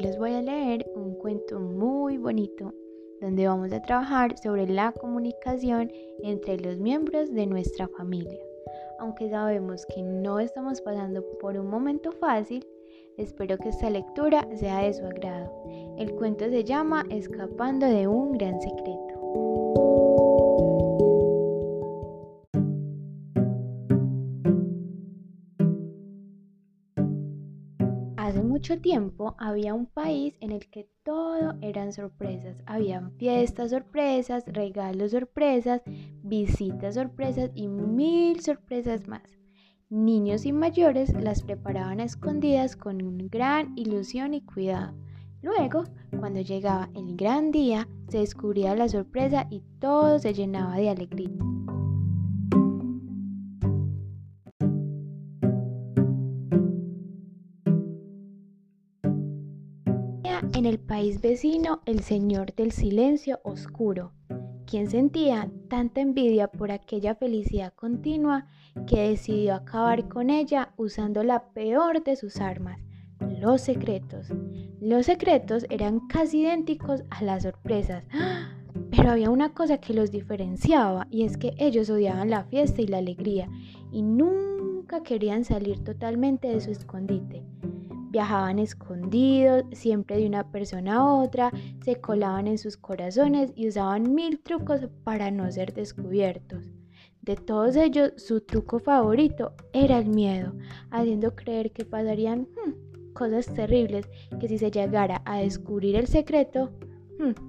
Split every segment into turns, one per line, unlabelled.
les voy a leer un cuento muy bonito donde vamos a trabajar sobre la comunicación entre los miembros de nuestra familia. Aunque sabemos que no estamos pasando por un momento fácil, espero que esta lectura sea de su agrado. El cuento se llama Escapando de un gran secreto. Hace mucho tiempo había un país en el que todo eran sorpresas. Habían fiestas sorpresas, regalos sorpresas, visitas sorpresas y mil sorpresas más. Niños y mayores las preparaban a escondidas con gran ilusión y cuidado. Luego, cuando llegaba el gran día, se descubría la sorpresa y todo se llenaba de alegría. En el país vecino el señor del silencio oscuro, quien sentía tanta envidia por aquella felicidad continua que decidió acabar con ella usando la peor de sus armas, los secretos. Los secretos eran casi idénticos a las sorpresas, pero había una cosa que los diferenciaba y es que ellos odiaban la fiesta y la alegría y nunca querían salir totalmente de su escondite. Viajaban escondidos, siempre de una persona a otra, se colaban en sus corazones y usaban mil trucos para no ser descubiertos. De todos ellos, su truco favorito era el miedo, haciendo creer que pasarían hmm, cosas terribles, que si se llegara a descubrir el secreto,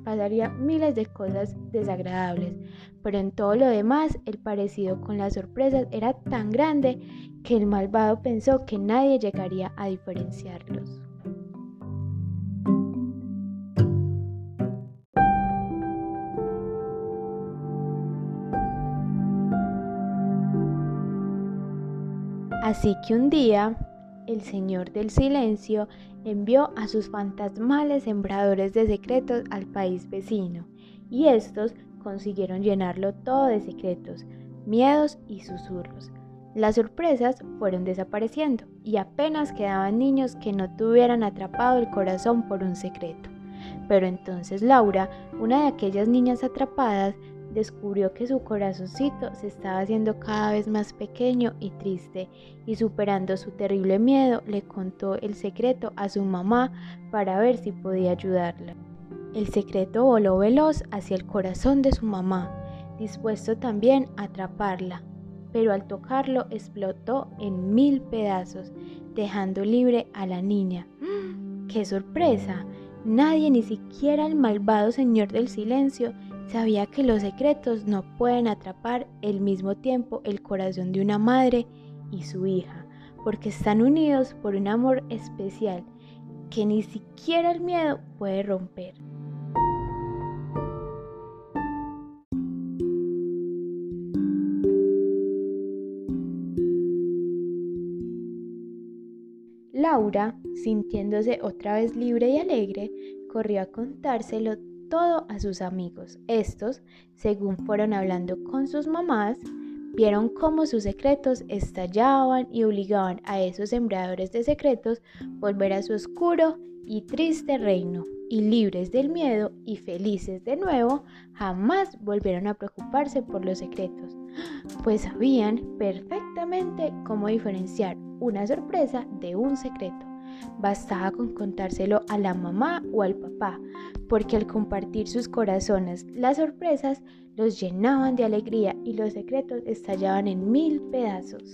pasaría miles de cosas desagradables. Pero en todo lo demás, el parecido con las sorpresas era tan grande que el malvado pensó que nadie llegaría a diferenciarlos. Así que un día, el Señor del Silencio envió a sus fantasmales sembradores de secretos al país vecino, y estos consiguieron llenarlo todo de secretos, miedos y susurros las sorpresas fueron desapareciendo y apenas quedaban niños que no tuvieran atrapado el corazón por un secreto. Pero entonces Laura, una de aquellas niñas atrapadas, descubrió que su corazoncito se estaba haciendo cada vez más pequeño y triste y superando su terrible miedo le contó el secreto a su mamá para ver si podía ayudarla. El secreto voló veloz hacia el corazón de su mamá, dispuesto también a atraparla, pero al tocarlo explotó en mil pedazos, dejando libre a la niña. ¡Qué sorpresa! Nadie, ni siquiera el malvado señor del silencio, sabía que los secretos no pueden atrapar al mismo tiempo el corazón de una madre y su hija, porque están unidos por un amor especial que ni siquiera el miedo puede romper. Laura, sintiéndose otra vez libre y alegre, corrió a contárselo todo a sus amigos. Estos, según fueron hablando con sus mamás, vieron cómo sus secretos estallaban y obligaban a esos sembradores de secretos volver a su oscuro y triste reino, y libres del miedo y felices de nuevo, jamás volvieron a preocuparse por los secretos, pues sabían perfectamente cómo diferenciar una sorpresa de un secreto. Bastaba con contárselo a la mamá o al papá, porque al compartir sus corazones las sorpresas los llenaban de alegría y los secretos estallaban en mil pedazos.